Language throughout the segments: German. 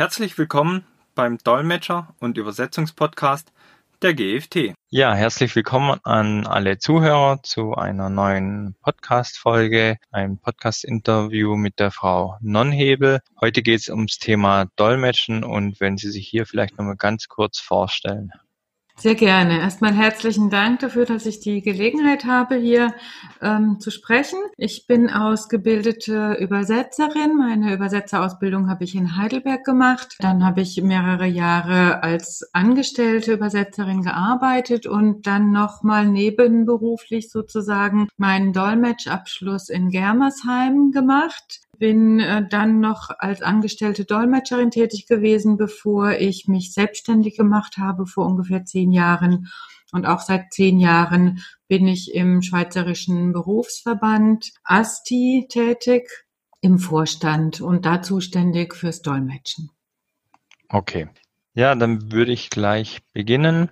Herzlich willkommen beim Dolmetscher- und Übersetzungspodcast der GFT. Ja, herzlich willkommen an alle Zuhörer zu einer neuen Podcast-Folge, ein Podcast-Interview mit der Frau Nonhebel. Heute geht es ums Thema Dolmetschen und wenn Sie sich hier vielleicht nochmal ganz kurz vorstellen. Sehr gerne. Erstmal herzlichen Dank dafür, dass ich die Gelegenheit habe, hier ähm, zu sprechen. Ich bin ausgebildete Übersetzerin. Meine Übersetzerausbildung habe ich in Heidelberg gemacht. Dann habe ich mehrere Jahre als angestellte Übersetzerin gearbeitet und dann nochmal nebenberuflich sozusagen meinen Dolmetschabschluss in Germersheim gemacht bin äh, dann noch als angestellte Dolmetscherin tätig gewesen, bevor ich mich selbstständig gemacht habe vor ungefähr zehn Jahren. Und auch seit zehn Jahren bin ich im Schweizerischen Berufsverband ASTI tätig, im Vorstand und da zuständig fürs Dolmetschen. Okay. Ja, dann würde ich gleich beginnen.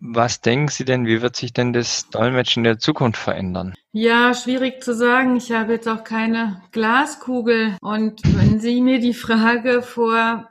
Was denken Sie denn, wie wird sich denn das Dolmetschen der Zukunft verändern? Ja, schwierig zu sagen. Ich habe jetzt auch keine Glaskugel. Und wenn Sie mir die Frage vor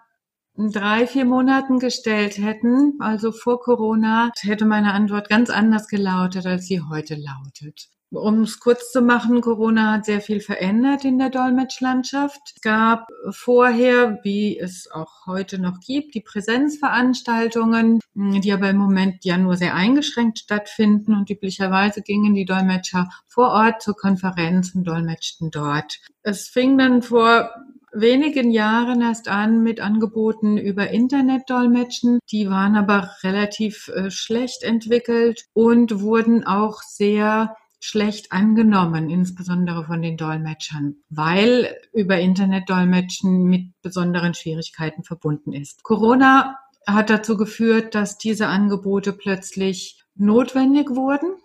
drei, vier Monaten gestellt hätten, also vor Corona, hätte meine Antwort ganz anders gelautet, als sie heute lautet. Um es kurz zu machen, Corona hat sehr viel verändert in der Dolmetschlandschaft. Es gab vorher, wie es auch heute noch gibt, die Präsenzveranstaltungen, die aber im Moment ja nur sehr eingeschränkt stattfinden und üblicherweise gingen die Dolmetscher vor Ort zur Konferenz und dolmetschten dort. Es fing dann vor wenigen Jahren erst an mit Angeboten über Internetdolmetschen. Die waren aber relativ äh, schlecht entwickelt und wurden auch sehr schlecht angenommen, insbesondere von den Dolmetschern, weil über Internetdolmetschen mit besonderen Schwierigkeiten verbunden ist. Corona hat dazu geführt, dass diese Angebote plötzlich notwendig wurden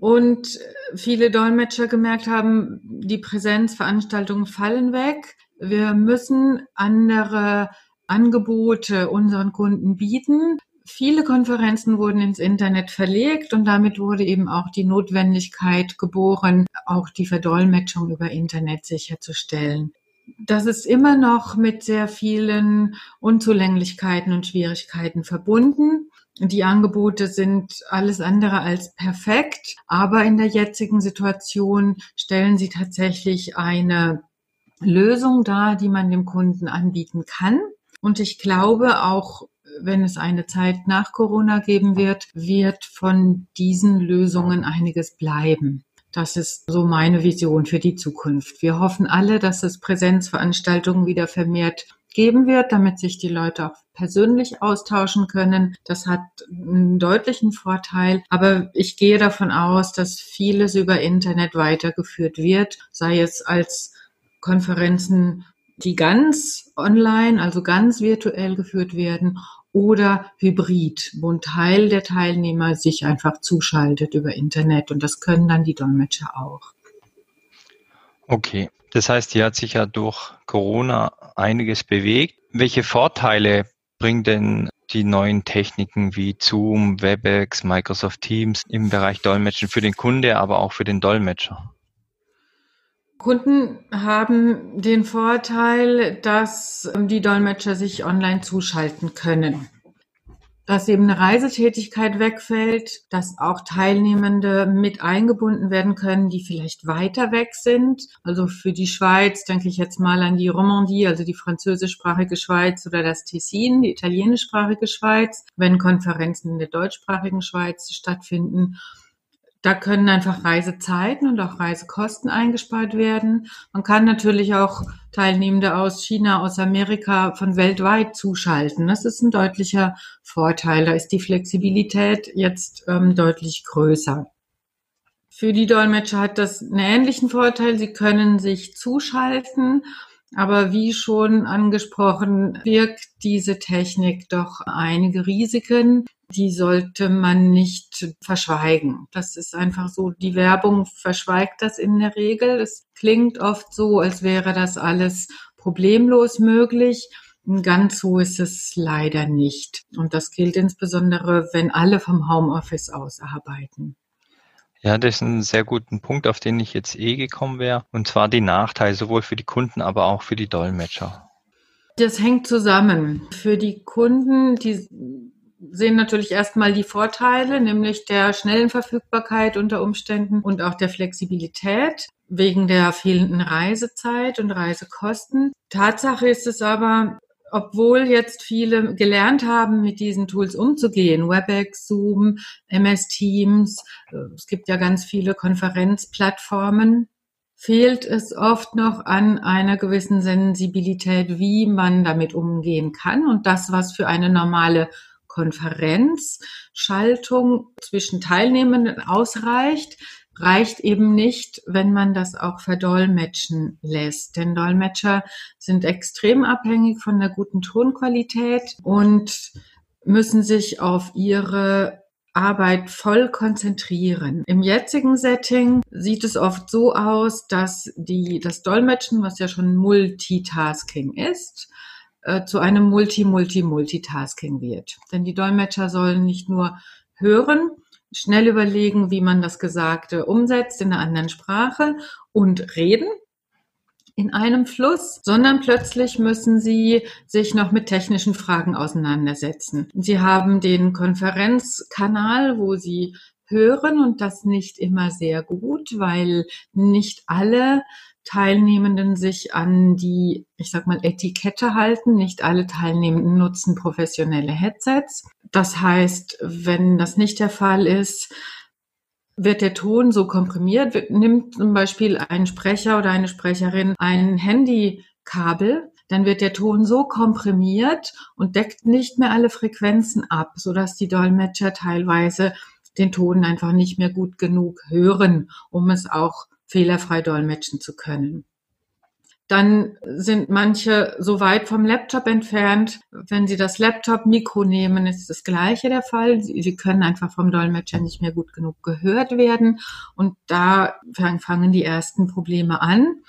und viele Dolmetscher gemerkt haben, die Präsenzveranstaltungen fallen weg. Wir müssen andere Angebote unseren Kunden bieten. Viele Konferenzen wurden ins Internet verlegt und damit wurde eben auch die Notwendigkeit geboren, auch die Verdolmetschung über Internet sicherzustellen. Das ist immer noch mit sehr vielen Unzulänglichkeiten und Schwierigkeiten verbunden. Die Angebote sind alles andere als perfekt, aber in der jetzigen Situation stellen sie tatsächlich eine Lösung dar, die man dem Kunden anbieten kann. Und ich glaube auch wenn es eine Zeit nach Corona geben wird, wird von diesen Lösungen einiges bleiben. Das ist so meine Vision für die Zukunft. Wir hoffen alle, dass es Präsenzveranstaltungen wieder vermehrt geben wird, damit sich die Leute auch persönlich austauschen können. Das hat einen deutlichen Vorteil. Aber ich gehe davon aus, dass vieles über Internet weitergeführt wird, sei es als Konferenzen, die ganz online, also ganz virtuell geführt werden oder Hybrid, wo ein Teil der Teilnehmer sich einfach zuschaltet über Internet und das können dann die Dolmetscher auch. Okay, das heißt, hier hat sich ja durch Corona einiges bewegt. Welche Vorteile bringen denn die neuen Techniken wie Zoom, WebEx, Microsoft Teams im Bereich Dolmetschen für den Kunde, aber auch für den Dolmetscher? Kunden haben den Vorteil, dass ähm, die Dolmetscher sich online zuschalten können. Dass eben eine Reisetätigkeit wegfällt, dass auch Teilnehmende mit eingebunden werden können, die vielleicht weiter weg sind. Also für die Schweiz denke ich jetzt mal an die Romandie, also die französischsprachige Schweiz oder das Tessin, die italienischsprachige Schweiz, wenn Konferenzen in der deutschsprachigen Schweiz stattfinden da können einfach Reisezeiten und auch Reisekosten eingespart werden. Man kann natürlich auch Teilnehmende aus China, aus Amerika von weltweit zuschalten. Das ist ein deutlicher Vorteil. Da ist die Flexibilität jetzt ähm, deutlich größer. Für die Dolmetscher hat das einen ähnlichen Vorteil. Sie können sich zuschalten aber wie schon angesprochen, birgt diese Technik doch einige Risiken. Die sollte man nicht verschweigen. Das ist einfach so. Die Werbung verschweigt das in der Regel. Es klingt oft so, als wäre das alles problemlos möglich. Ganz so ist es leider nicht. Und das gilt insbesondere, wenn alle vom Homeoffice aus arbeiten. Ja, das ist ein sehr guter Punkt, auf den ich jetzt eh gekommen wäre. Und zwar die Nachteile sowohl für die Kunden, aber auch für die Dolmetscher. Das hängt zusammen. Für die Kunden, die sehen natürlich erstmal die Vorteile, nämlich der schnellen Verfügbarkeit unter Umständen und auch der Flexibilität wegen der fehlenden Reisezeit und Reisekosten. Tatsache ist es aber, obwohl jetzt viele gelernt haben, mit diesen Tools umzugehen, WebEx, Zoom, MS Teams, äh, es gibt ja ganz viele Konferenzplattformen, fehlt es oft noch an einer gewissen Sensibilität, wie man damit umgehen kann. Und das, was für eine normale Konferenzschaltung zwischen Teilnehmenden ausreicht, reicht eben nicht, wenn man das auch verdolmetschen lässt. Denn Dolmetscher sind extrem abhängig von der guten Tonqualität und müssen sich auf ihre Arbeit voll konzentrieren. Im jetzigen Setting sieht es oft so aus, dass die, das Dolmetschen, was ja schon Multitasking ist, äh, zu einem Multi-Multi-Multitasking wird. Denn die Dolmetscher sollen nicht nur hören, schnell überlegen, wie man das Gesagte umsetzt in einer anderen Sprache und reden in einem Fluss, sondern plötzlich müssen sie sich noch mit technischen Fragen auseinandersetzen. Sie haben den Konferenzkanal, wo sie hören und das nicht immer sehr gut, weil nicht alle Teilnehmenden sich an die, ich sag mal, Etikette halten. Nicht alle Teilnehmenden nutzen professionelle Headsets. Das heißt, wenn das nicht der Fall ist, wird der Ton so komprimiert, wird, nimmt zum Beispiel ein Sprecher oder eine Sprecherin ein Handykabel, dann wird der Ton so komprimiert und deckt nicht mehr alle Frequenzen ab, sodass die Dolmetscher teilweise den Ton einfach nicht mehr gut genug hören, um es auch fehlerfrei dolmetschen zu können. Dann sind manche so weit vom Laptop entfernt. Wenn Sie das Laptop-Mikro nehmen, ist das Gleiche der Fall. Sie, können einfach vom Dolmetscher nicht mehr gut genug gehört werden. Und da fangen die ersten Probleme an.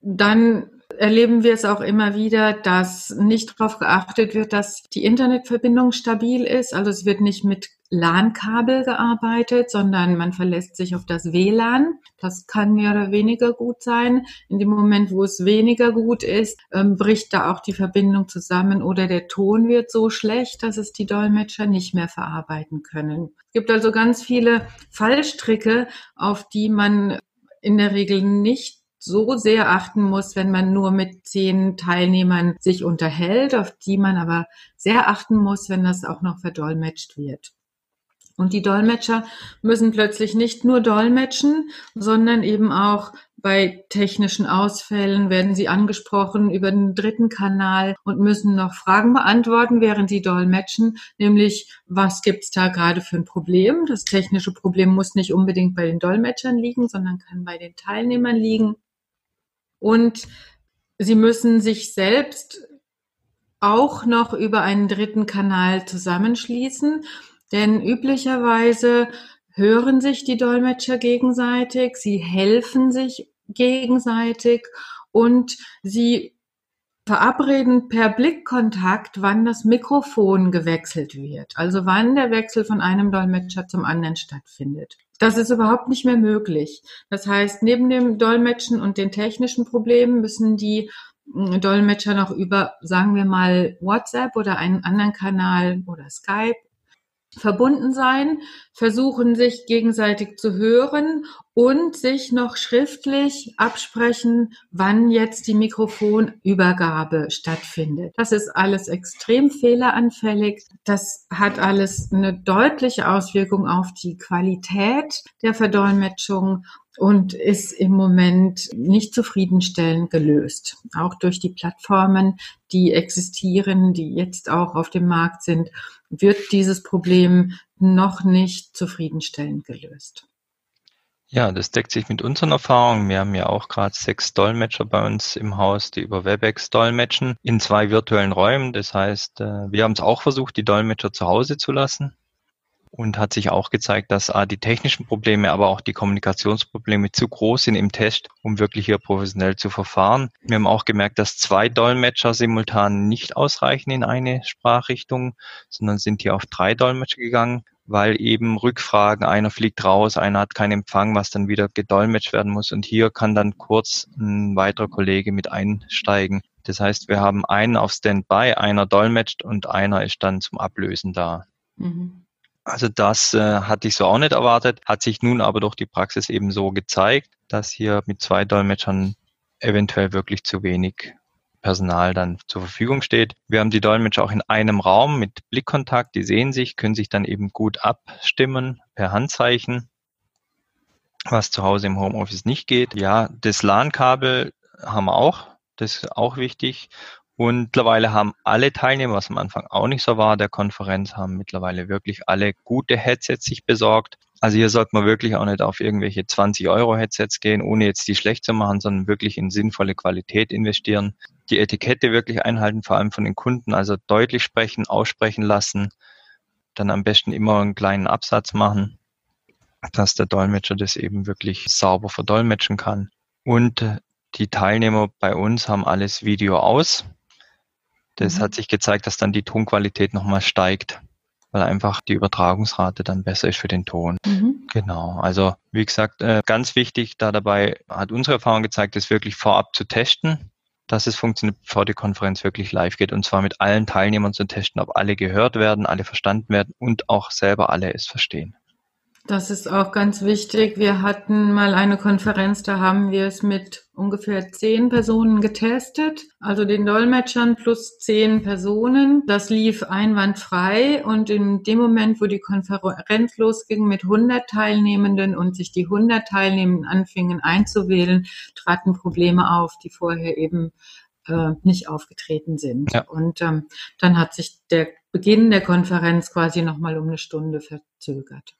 Dann erleben wir es auch immer wieder, dass nicht darauf geachtet wird, dass die Internetverbindung stabil ist. Also es wird nicht mit LAN-Kabel gearbeitet, sondern man verlässt sich auf das WLAN. Das kann mehr oder weniger gut sein. In dem Moment, wo es weniger gut ist, ähm, bricht da auch die Verbindung zusammen oder der Ton wird so schlecht, dass es die Dolmetscher nicht mehr verarbeiten können. Es gibt also ganz viele Fallstricke, auf die man in der Regel nicht so sehr achten muss, wenn man nur mit zehn Teilnehmern sich unterhält, auf die man aber sehr achten muss, wenn das auch noch verdolmetscht wird. Und die Dolmetscher müssen plötzlich nicht nur dolmetschen, sondern eben auch bei technischen Ausfällen werden sie angesprochen über den dritten Kanal und müssen noch Fragen beantworten, während sie dolmetschen, nämlich was gibt's da gerade für ein Problem? Das technische Problem muss nicht unbedingt bei den Dolmetschern liegen, sondern kann bei den Teilnehmern liegen. Und sie müssen sich selbst auch noch über einen dritten Kanal zusammenschließen. Denn üblicherweise hören sich die Dolmetscher gegenseitig, sie helfen sich gegenseitig und sie verabreden per Blickkontakt, wann das Mikrofon gewechselt wird. Also wann der Wechsel von einem Dolmetscher zum anderen stattfindet. Das ist überhaupt nicht mehr möglich. Das heißt, neben dem Dolmetschen und den technischen Problemen müssen die hm, Dolmetscher noch über, sagen wir mal, WhatsApp oder einen anderen Kanal oder Skype verbunden sein, versuchen sich gegenseitig zu hören und sich noch schriftlich absprechen, wann jetzt die Mikrofonübergabe stattfindet. Das ist alles extrem fehleranfällig. Das hat alles eine deutliche Auswirkung auf die Qualität der Verdolmetschung und ist im Moment nicht zufriedenstellend gelöst. Auch durch die Plattformen, die existieren, die jetzt auch auf dem Markt sind, wird dieses Problem noch nicht zufriedenstellend gelöst. Ja, das deckt sich mit unseren Erfahrungen. Wir haben ja auch gerade sechs Dolmetscher bei uns im Haus, die über WebEx dolmetschen in zwei virtuellen Räumen. Das heißt, äh, wir haben es auch versucht, die Dolmetscher zu Hause zu lassen und hat sich auch gezeigt, dass A, die technischen Probleme, aber auch die Kommunikationsprobleme zu groß sind im Test, um wirklich hier professionell zu verfahren. Wir haben auch gemerkt, dass zwei Dolmetscher simultan nicht ausreichen in eine Sprachrichtung, sondern sind hier auf drei Dolmetscher gegangen, weil eben Rückfragen, einer fliegt raus, einer hat keinen Empfang, was dann wieder gedolmetscht werden muss. Und hier kann dann kurz ein weiterer Kollege mit einsteigen Das heißt, wir haben einen auf Standby, einer dolmetscht und einer ist dann zum Ablösen da. Mhm. Also das äh, hatte ich so auch nicht erwartet, hat sich nun aber durch die Praxis eben so gezeigt, dass hier mit zwei Dolmetschern eventuell wirklich zu wenig Personal dann zur Verfügung steht. Wir haben die Dolmetscher auch in einem Raum mit Blickkontakt, die sehen sich, können sich dann eben gut abstimmen per Handzeichen, was zu Hause im Homeoffice nicht geht. Ja, das LAN-Kabel haben wir auch, das ist auch wichtig. Und mittlerweile haben alle Teilnehmer, was am Anfang auch nicht so war, der Konferenz, haben mittlerweile wirklich alle gute Headsets sich besorgt. Also hier sollte man wirklich auch nicht auf irgendwelche 20 Euro Headsets gehen, ohne jetzt die schlecht zu machen, sondern wirklich in sinnvolle Qualität investieren. Die Etikette wirklich einhalten, vor allem von den Kunden, also deutlich sprechen, aussprechen lassen. Dann am besten immer einen kleinen Absatz machen, dass der Dolmetscher das eben wirklich sauber verdolmetschen kann. Und die Teilnehmer bei uns haben alles Video aus. Das mhm. hat sich gezeigt, dass dann die Tonqualität nochmal steigt weil einfach die Übertragungsrate dann besser ist für den Ton. Mhm. Genau. Also wie gesagt, äh, ganz wichtig da dabei hat unsere Erfahrung gezeigt, ist wirklich vorab zu testen, dass es funktioniert, bevor die Konferenz wirklich live geht. Und zwar mit allen Teilnehmern zu testen, ob alle gehört werden, alle verstanden werden und auch selber alle es verstehen. Das ist auch ganz wichtig. Wir hatten mal eine Konferenz, da haben wir es mit ungefähr zehn Personen getestet, also den Dolmetschern plus zehn Personen. Das lief einwandfrei und in dem Moment, wo die Konferenz losging mit 100 Teilnehmenden und sich die 100 Teilnehmenden anfingen einzuwählen, traten Probleme auf, die vorher eben äh, nicht aufgetreten sind. Ja. Und ähm, dann hat sich der Beginn der Konferenz quasi nochmal um eine Stunde verzögert.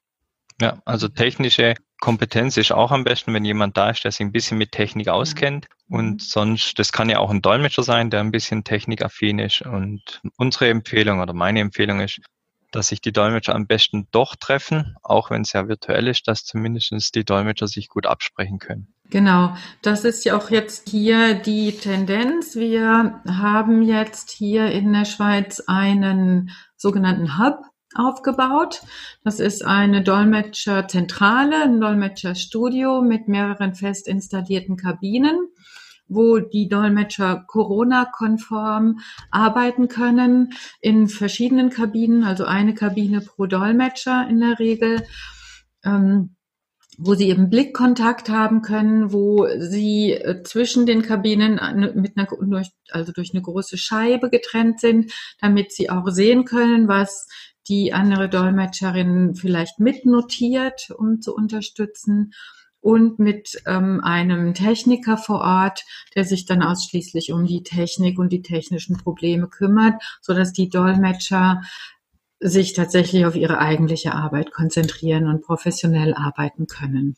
Ja, also technische Kompetenz ist auch am besten, wenn jemand da ist, der sich ein bisschen mit Technik auskennt. Und mhm. sonst, das kann ja auch ein Dolmetscher sein, der ein bisschen technikaffin ist. Und unsere Empfehlung oder meine Empfehlung ist, dass sich die Dolmetscher am besten doch treffen, auch wenn es ja virtuell ist, dass zumindest die Dolmetscher sich gut absprechen können. Genau, das ist ja auch jetzt hier die Tendenz. Wir haben jetzt hier in der Schweiz einen sogenannten Hub aufgebaut. Das ist eine Dolmetscherzentrale, ein Dolmetscherstudio mit mehreren fest installierten Kabinen wo die Dolmetscher Corona-konform arbeiten können in verschiedenen Kabinen, also eine Kabine pro Dolmetscher in der Regel, ähm, wo sie eben Blickkontakt haben können, wo sie äh, zwischen den Kabinen mit einer, also durch eine große Scheibe getrennt sind, damit sie auch sehen können, was die andere Dolmetscherin vielleicht mitnotiert, um zu unterstützen und mit ähm, einem Techniker vor Ort, der sich dann ausschließlich um die Technik und die technischen Probleme kümmert, so dass die Dolmetscher sich tatsächlich auf ihre eigentliche Arbeit konzentrieren und professionell arbeiten können.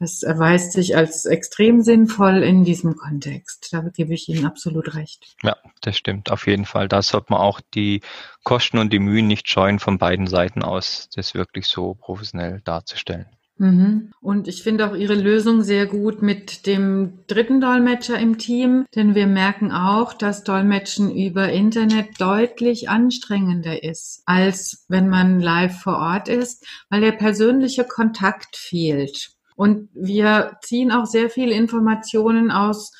Das erweist sich als extrem sinnvoll in diesem Kontext. Da gebe ich Ihnen absolut recht. Ja, das stimmt auf jeden Fall. Da sollte man auch die Kosten und die Mühen nicht scheuen, von beiden Seiten aus das wirklich so professionell darzustellen. Mhm. Und ich finde auch Ihre Lösung sehr gut mit dem dritten Dolmetscher im Team, denn wir merken auch, dass Dolmetschen über Internet deutlich anstrengender ist, als wenn man live vor Ort ist, weil der persönliche Kontakt fehlt. Und wir ziehen auch sehr viele Informationen aus,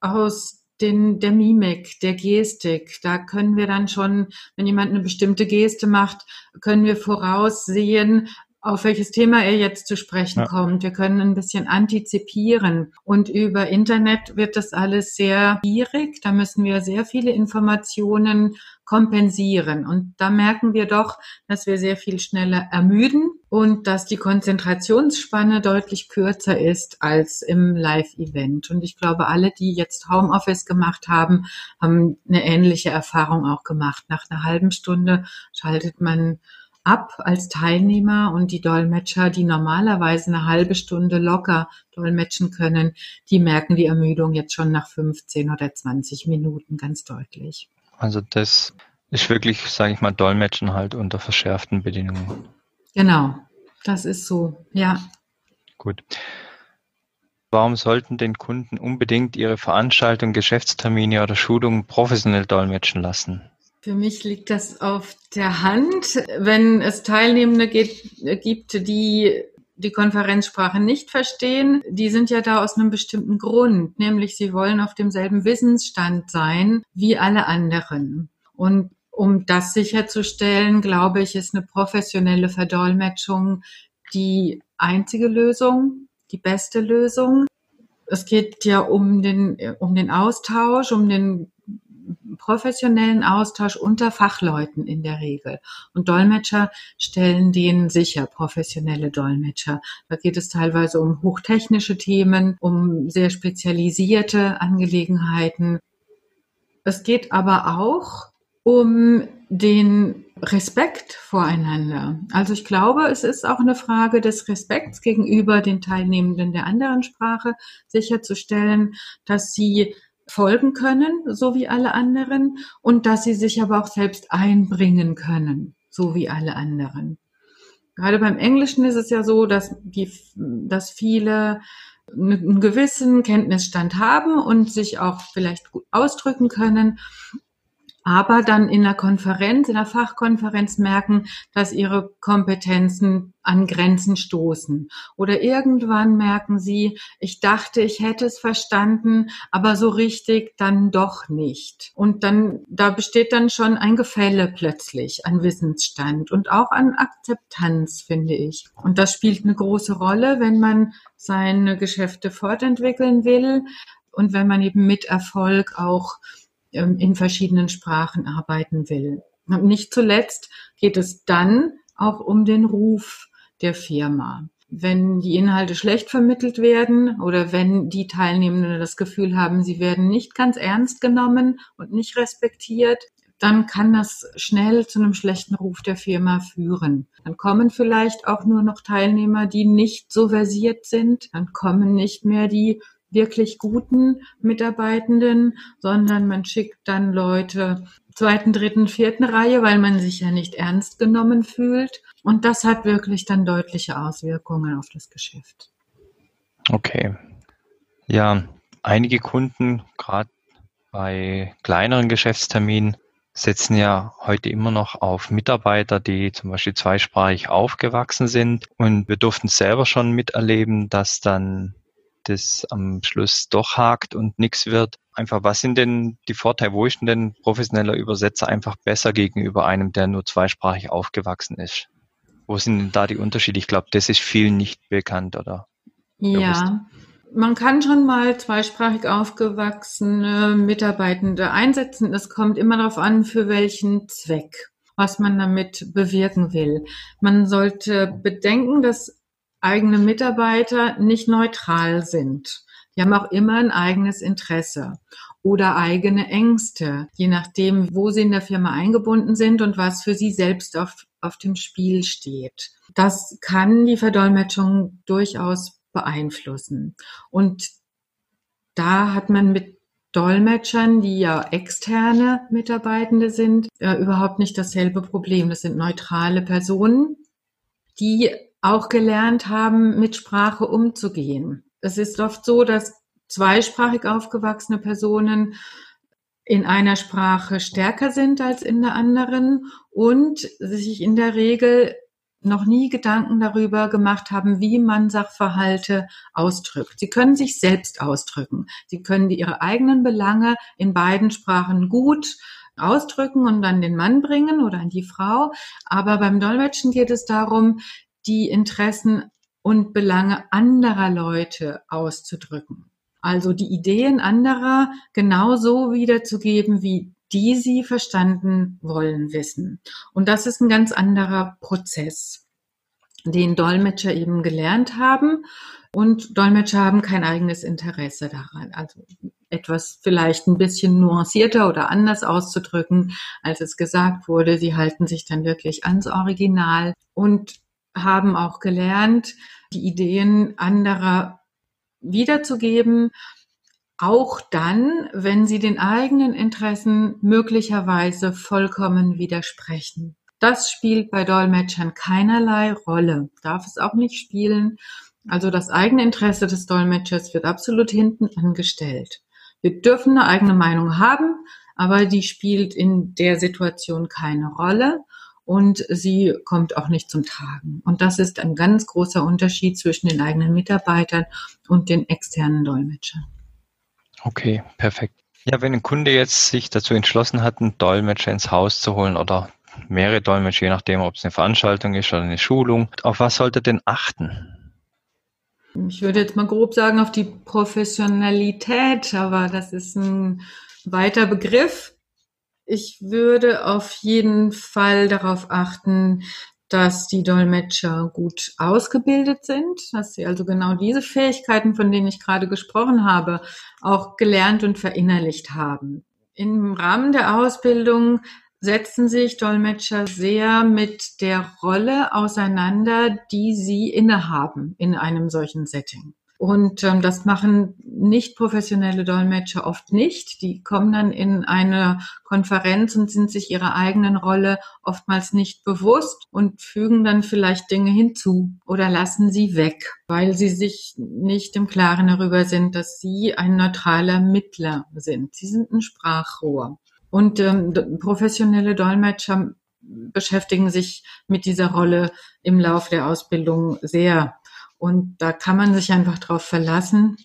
aus den, der Mimik, der Gestik. Da können wir dann schon, wenn jemand eine bestimmte Geste macht, können wir voraussehen, auf welches Thema er jetzt zu sprechen ja. kommt. Wir können ein bisschen antizipieren. Und über Internet wird das alles sehr schwierig. Da müssen wir sehr viele Informationen kompensieren. Und da merken wir doch, dass wir sehr viel schneller ermüden und dass die Konzentrationsspanne deutlich kürzer ist als im Live-Event. Und ich glaube, alle, die jetzt Homeoffice gemacht haben, haben eine ähnliche Erfahrung auch gemacht. Nach einer halben Stunde schaltet man ab als Teilnehmer und die Dolmetscher, die normalerweise eine halbe Stunde locker dolmetschen können, die merken die Ermüdung jetzt schon nach 15 oder 20 Minuten ganz deutlich. Also das ist wirklich, sage ich mal, Dolmetschen halt unter verschärften Bedingungen. Genau, das ist so, ja. Gut. Warum sollten den Kunden unbedingt ihre Veranstaltung, Geschäftstermine oder Schulungen professionell dolmetschen lassen? Für mich liegt das auf der Hand. Wenn es Teilnehmende gibt, die die Konferenzsprache nicht verstehen, die sind ja da aus einem bestimmten Grund, nämlich sie wollen auf demselben Wissensstand sein wie alle anderen. Und um das sicherzustellen, glaube ich, ist eine professionelle Verdolmetschung die einzige Lösung, die beste Lösung. Es geht ja um den, um den Austausch, um den professionellen Austausch unter Fachleuten in der Regel. Und Dolmetscher stellen den sicher, professionelle Dolmetscher. Da geht es teilweise um hochtechnische Themen, um sehr spezialisierte Angelegenheiten. Es geht aber auch um den Respekt voreinander. Also ich glaube, es ist auch eine Frage des Respekts gegenüber den Teilnehmenden der anderen Sprache sicherzustellen, dass sie folgen können, so wie alle anderen, und dass sie sich aber auch selbst einbringen können, so wie alle anderen. Gerade beim Englischen ist es ja so, dass, die, dass viele einen gewissen Kenntnisstand haben und sich auch vielleicht gut ausdrücken können aber dann in der Konferenz, in der Fachkonferenz merken, dass ihre Kompetenzen an Grenzen stoßen. Oder irgendwann merken sie, ich dachte, ich hätte es verstanden, aber so richtig dann doch nicht. Und dann, da besteht dann schon ein Gefälle plötzlich an Wissensstand und auch an Akzeptanz, finde ich. Und das spielt eine große Rolle, wenn man seine Geschäfte fortentwickeln will und wenn man eben mit Erfolg auch in verschiedenen Sprachen arbeiten will. Und nicht zuletzt geht es dann auch um den Ruf der Firma. Wenn die Inhalte schlecht vermittelt werden oder wenn die Teilnehmenden das Gefühl haben, sie werden nicht ganz ernst genommen und nicht respektiert, dann kann das schnell zu einem schlechten Ruf der Firma führen. Dann kommen vielleicht auch nur noch Teilnehmer, die nicht so versiert sind. Dann kommen nicht mehr die wirklich guten Mitarbeitenden, sondern man schickt dann Leute zweiten, dritten, vierten Reihe, weil man sich ja nicht ernst genommen fühlt. Und das hat wirklich dann deutliche Auswirkungen auf das Geschäft. Okay. Ja, einige Kunden, gerade bei kleineren Geschäftsterminen, setzen ja heute immer noch auf Mitarbeiter, die zum Beispiel zweisprachig aufgewachsen sind. Und wir durften selber schon miterleben, dass dann das am Schluss doch hakt und nichts wird. Einfach, was sind denn die Vorteile? Wo ist denn denn professioneller Übersetzer einfach besser gegenüber einem, der nur zweisprachig aufgewachsen ist? Wo sind denn da die Unterschiede? Ich glaube, das ist vielen nicht bekannt, oder? Ja, man kann schon mal zweisprachig aufgewachsene Mitarbeitende einsetzen. Es kommt immer darauf an, für welchen Zweck, was man damit bewirken will. Man sollte bedenken, dass eigene Mitarbeiter nicht neutral sind. Die haben auch immer ein eigenes Interesse oder eigene Ängste, je nachdem, wo sie in der Firma eingebunden sind und was für sie selbst auf, auf dem Spiel steht. Das kann die Verdolmetschung durchaus beeinflussen. Und da hat man mit Dolmetschern, die ja externe Mitarbeitende sind, äh, überhaupt nicht dasselbe Problem. Das sind neutrale Personen, die auch gelernt haben, mit Sprache umzugehen. Es ist oft so, dass zweisprachig aufgewachsene Personen in einer Sprache stärker sind als in der anderen und sich in der Regel noch nie Gedanken darüber gemacht haben, wie man Sachverhalte ausdrückt. Sie können sich selbst ausdrücken. Sie können ihre eigenen Belange in beiden Sprachen gut ausdrücken und an den Mann bringen oder an die Frau. Aber beim Dolmetschen geht es darum, die Interessen und Belange anderer Leute auszudrücken. Also die Ideen anderer genauso wiederzugeben, wie die sie verstanden wollen wissen. Und das ist ein ganz anderer Prozess, den Dolmetscher eben gelernt haben. Und Dolmetscher haben kein eigenes Interesse daran. Also etwas vielleicht ein bisschen nuancierter oder anders auszudrücken, als es gesagt wurde. Sie halten sich dann wirklich ans Original. Und haben auch gelernt, die Ideen anderer wiederzugeben, auch dann, wenn sie den eigenen Interessen möglicherweise vollkommen widersprechen. Das spielt bei Dolmetschern keinerlei Rolle, darf es auch nicht spielen. Also das eigene Interesse des Dolmetschers wird absolut hinten angestellt. Wir dürfen eine eigene Meinung haben, aber die spielt in der Situation keine Rolle. Und sie kommt auch nicht zum Tragen. Und das ist ein ganz großer Unterschied zwischen den eigenen Mitarbeitern und den externen Dolmetschern. Okay, perfekt. Ja, wenn ein Kunde jetzt sich dazu entschlossen hat, einen Dolmetscher ins Haus zu holen oder mehrere Dolmetscher, je nachdem, ob es eine Veranstaltung ist oder eine Schulung, auf was sollte denn achten? Ich würde jetzt mal grob sagen auf die Professionalität, aber das ist ein weiter Begriff. Ich würde auf jeden Fall darauf achten, dass die Dolmetscher gut ausgebildet sind, dass sie also genau diese Fähigkeiten, von denen ich gerade gesprochen habe, auch gelernt und verinnerlicht haben. Im Rahmen der Ausbildung setzen sich Dolmetscher sehr mit der Rolle auseinander, die sie innehaben in einem solchen Setting. Und ähm, das machen nicht professionelle Dolmetscher oft nicht. Die kommen dann in eine Konferenz und sind sich ihrer eigenen Rolle oftmals nicht bewusst und fügen dann vielleicht Dinge hinzu oder lassen sie weg, weil sie sich nicht im Klaren darüber sind, dass sie ein neutraler Mittler sind. Sie sind ein Sprachrohr. Und ähm, professionelle Dolmetscher beschäftigen sich mit dieser Rolle im Lauf der Ausbildung sehr. Und da kann man sich einfach darauf verlassen,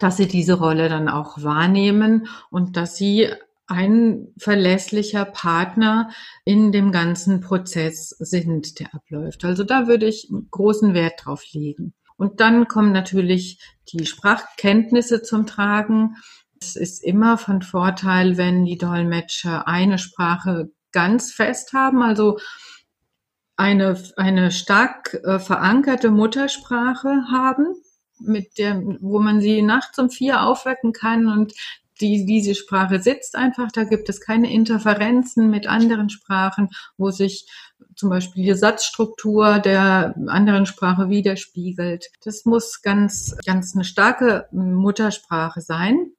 dass sie diese Rolle dann auch wahrnehmen und dass sie ein verlässlicher Partner in dem ganzen Prozess sind, der abläuft. Also da würde ich großen Wert drauf legen. Und dann kommen natürlich die Sprachkenntnisse zum Tragen. Es ist immer von Vorteil, wenn die Dolmetscher eine Sprache ganz fest haben, also eine, eine stark äh, verankerte Muttersprache haben, mit der, wo man sie nachts um vier aufwecken kann und die, diese Sprache sitzt einfach, da gibt es keine Interferenzen mit anderen Sprachen, wo sich zum Beispiel die Satzstruktur der anderen Sprache widerspiegelt. Das muss ganz, ganz eine starke Muttersprache sein.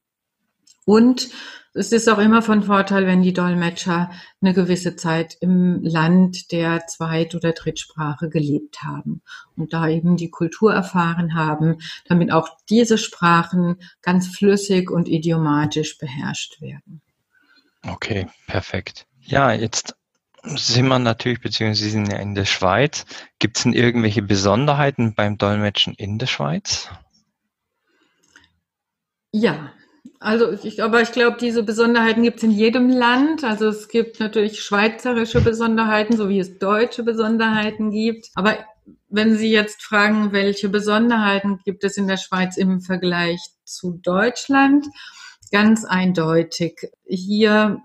Und es ist auch immer von Vorteil, wenn die Dolmetscher eine gewisse Zeit im Land der Zweit- oder Drittsprache gelebt haben und da eben die Kultur erfahren haben, damit auch diese Sprachen ganz flüssig und idiomatisch beherrscht werden. Okay, perfekt. Ja, jetzt sind wir natürlich, beziehungsweise Sie sind ja in der Schweiz. Gibt es denn irgendwelche Besonderheiten beim Dolmetschen in der Schweiz? Ja, also ich, aber ich glaube, diese Besonderheiten gibt es in jedem Land. Also es gibt natürlich schweizerische Besonderheiten, so wie es deutsche Besonderheiten gibt. Aber wenn Sie jetzt fragen, welche Besonderheiten gibt es in der Schweiz im Vergleich zu Deutschland, ganz eindeutig. Hier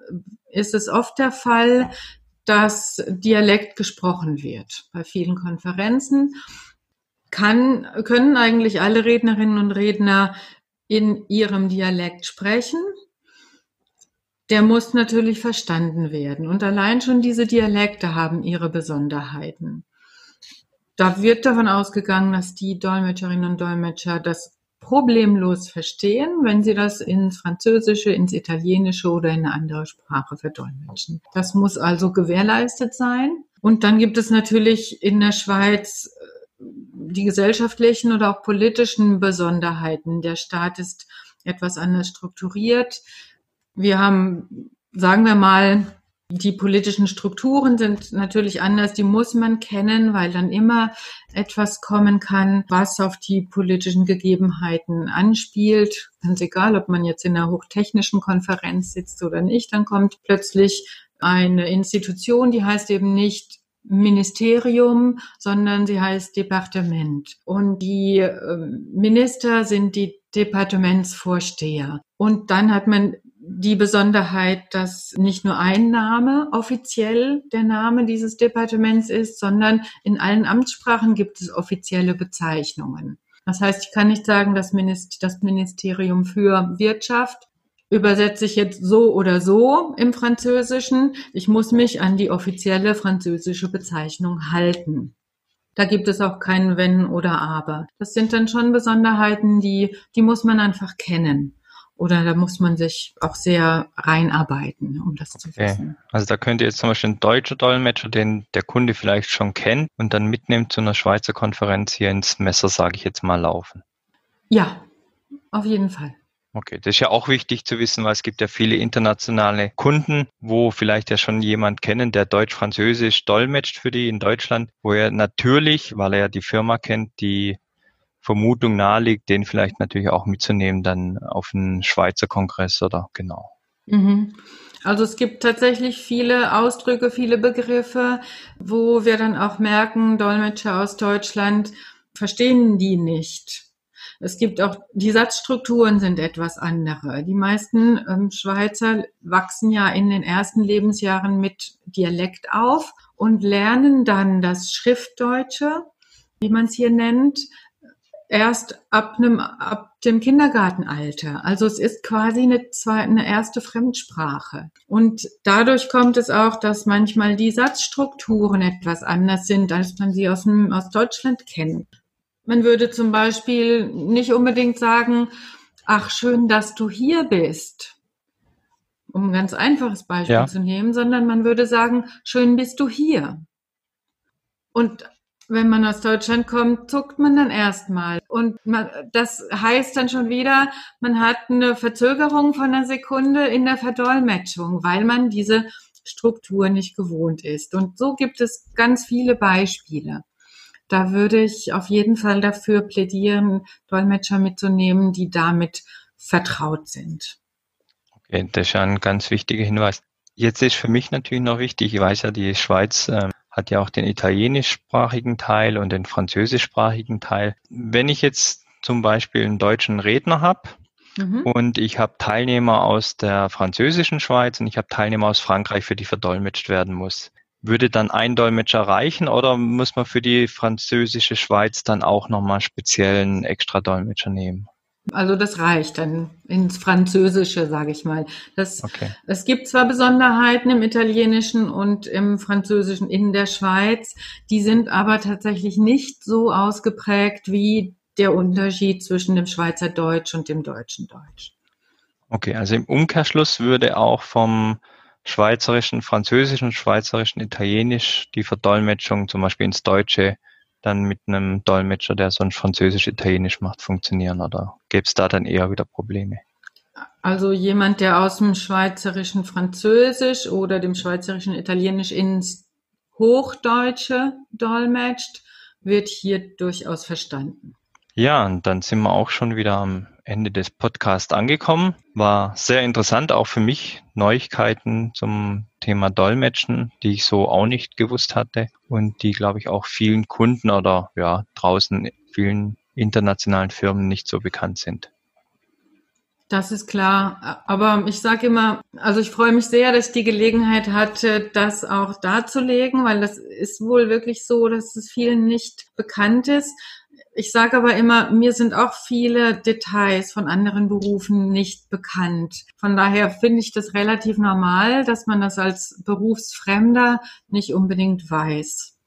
ist es oft der Fall, dass Dialekt gesprochen wird bei vielen Konferenzen. Kann, können eigentlich alle Rednerinnen und Redner in ihrem Dialekt sprechen, der muss natürlich verstanden werden. Und allein schon diese Dialekte haben ihre Besonderheiten. Da wird davon ausgegangen, dass die Dolmetscherinnen und Dolmetscher das problemlos verstehen, wenn sie das ins Französische, ins Italienische oder in eine andere Sprache verdolmetschen. Das muss also gewährleistet sein. Und dann gibt es natürlich in der Schweiz die gesellschaftlichen oder auch politischen Besonderheiten. Der Staat ist etwas anders strukturiert. Wir haben, sagen wir mal, die politischen Strukturen sind natürlich anders, die muss man kennen, weil dann immer etwas kommen kann, was auf die politischen Gegebenheiten anspielt. Ganz egal, ob man jetzt in einer hochtechnischen Konferenz sitzt oder nicht, dann kommt plötzlich eine Institution, die heißt eben nicht Ministerium, sondern sie heißt Departement. Und die ähm, Minister sind die Departementsvorsteher. Und dann hat man die Besonderheit, dass nicht nur ein Name offiziell der Name dieses Departements ist, sondern in allen Amtssprachen gibt es offizielle Bezeichnungen. Das heißt, ich kann nicht sagen, das Ministerium für Wirtschaft übersetze ich jetzt so oder so im Französischen. Ich muss mich an die offizielle französische Bezeichnung halten. Da gibt es auch kein Wenn oder Aber. Das sind dann schon Besonderheiten, die, die muss man einfach kennen. Oder da muss man sich auch sehr reinarbeiten, um das zu okay. wissen. Also da könnte jetzt zum Beispiel ein deutscher Dolmetscher, den der Kunde vielleicht schon kennt und dann mitnimmt zu einer Schweizer Konferenz hier ins Messer, sage ich jetzt mal, laufen. Ja, auf jeden Fall. Okay, das ist ja auch wichtig zu wissen, weil es gibt ja viele internationale Kunden, wo vielleicht ja schon jemand kennen, der Deutsch-Französisch dolmetscht für die in Deutschland, wo er natürlich, weil er ja die Firma kennt, die Vermutung naheliegt, den vielleicht natürlich auch mitzunehmen dann auf einen Schweizer Kongress oder genau. Mhm. Also es gibt tatsächlich viele Ausdrücke, viele Begriffe, wo wir dann auch merken, Dolmetscher aus Deutschland verstehen die nicht. Es gibt auch, die Satzstrukturen sind etwas andere. Die meisten ähm, Schweizer wachsen ja in den ersten Lebensjahren mit Dialekt auf und lernen dann das Schriftdeutsche, wie man es hier nennt, erst ab, einem, ab dem Kindergartenalter. Also es ist quasi eine, eine erste Fremdsprache. Und dadurch kommt es auch, dass manchmal die Satzstrukturen etwas anders sind, als man sie aus, dem, aus Deutschland kennt. Man würde zum Beispiel nicht unbedingt sagen, ach schön, dass du hier bist, um ein ganz einfaches Beispiel ja. zu nehmen, sondern man würde sagen, schön bist du hier. Und wenn man aus Deutschland kommt, zuckt man dann erstmal. Und man, das heißt dann schon wieder, man hat eine Verzögerung von einer Sekunde in der Verdolmetschung, weil man diese Struktur nicht gewohnt ist. Und so gibt es ganz viele Beispiele. Da würde ich auf jeden Fall dafür plädieren, Dolmetscher mitzunehmen, die damit vertraut sind. Okay, das ist ja ein ganz wichtiger Hinweis. Jetzt ist für mich natürlich noch wichtig, ich weiß ja, die Schweiz äh, hat ja auch den italienischsprachigen Teil und den französischsprachigen Teil. Wenn ich jetzt zum Beispiel einen deutschen Redner habe, mhm. und ich habe Teilnehmer aus der französischen Schweiz und ich habe Teilnehmer aus Frankreich, für die verdolmetscht werden muss. Würde dann ein Dolmetscher reichen oder muss man für die französische Schweiz dann auch nochmal speziellen extra Dolmetscher nehmen? Also das reicht dann ins Französische, sage ich mal. Das, okay. Es gibt zwar Besonderheiten im Italienischen und im Französischen in der Schweiz, die sind aber tatsächlich nicht so ausgeprägt wie der Unterschied zwischen dem Schweizer Deutsch und dem deutschen Deutsch. Okay, also im Umkehrschluss würde auch vom Schweizerischen, Französischen, Schweizerischen, Italienisch die Verdolmetschung zum Beispiel ins Deutsche dann mit einem Dolmetscher, der sonst Französisch-Italienisch macht, funktionieren oder gäbe es da dann eher wieder Probleme? Also jemand, der aus dem Schweizerischen Französisch oder dem Schweizerischen Italienisch ins Hochdeutsche dolmetscht, wird hier durchaus verstanden. Ja, und dann sind wir auch schon wieder am Ende des Podcasts angekommen. War sehr interessant, auch für mich Neuigkeiten zum Thema Dolmetschen, die ich so auch nicht gewusst hatte und die, glaube ich, auch vielen Kunden oder ja, draußen vielen internationalen Firmen nicht so bekannt sind. Das ist klar. Aber ich sage immer, also ich freue mich sehr, dass ich die Gelegenheit hatte, das auch darzulegen, weil das ist wohl wirklich so, dass es vielen nicht bekannt ist. Ich sage aber immer, mir sind auch viele Details von anderen Berufen nicht bekannt. Von daher finde ich das relativ normal, dass man das als Berufsfremder nicht unbedingt weiß.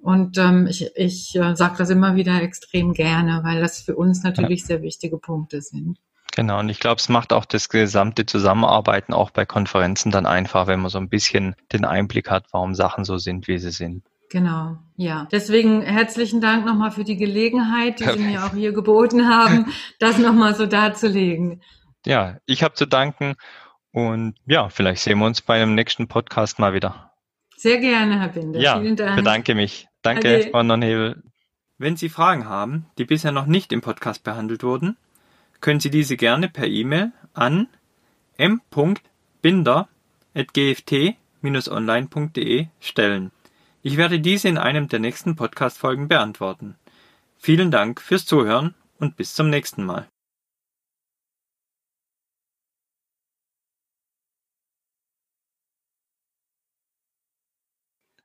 Und ähm, ich, ich äh, sage das immer wieder extrem gerne, weil das für uns natürlich ja. sehr wichtige Punkte sind. Genau, und ich glaube, es macht auch das gesamte Zusammenarbeiten auch bei Konferenzen dann einfach, wenn man so ein bisschen den Einblick hat, warum Sachen so sind, wie sie sind. Genau, ja. Deswegen herzlichen Dank nochmal für die Gelegenheit, die Sie mir auch hier geboten haben, das nochmal so darzulegen. Ja, ich habe zu danken und ja, vielleicht sehen wir uns bei einem nächsten Podcast mal wieder. Sehr gerne, Herr Binder. Ja, Vielen Dank. bedanke mich. Danke, Ade. Frau Nonhebel. Wenn Sie Fragen haben, die bisher noch nicht im Podcast behandelt wurden, können Sie diese gerne per E-Mail an m.binder.gft-online.de stellen. Ich werde diese in einem der nächsten Podcast-Folgen beantworten. Vielen Dank fürs Zuhören und bis zum nächsten Mal.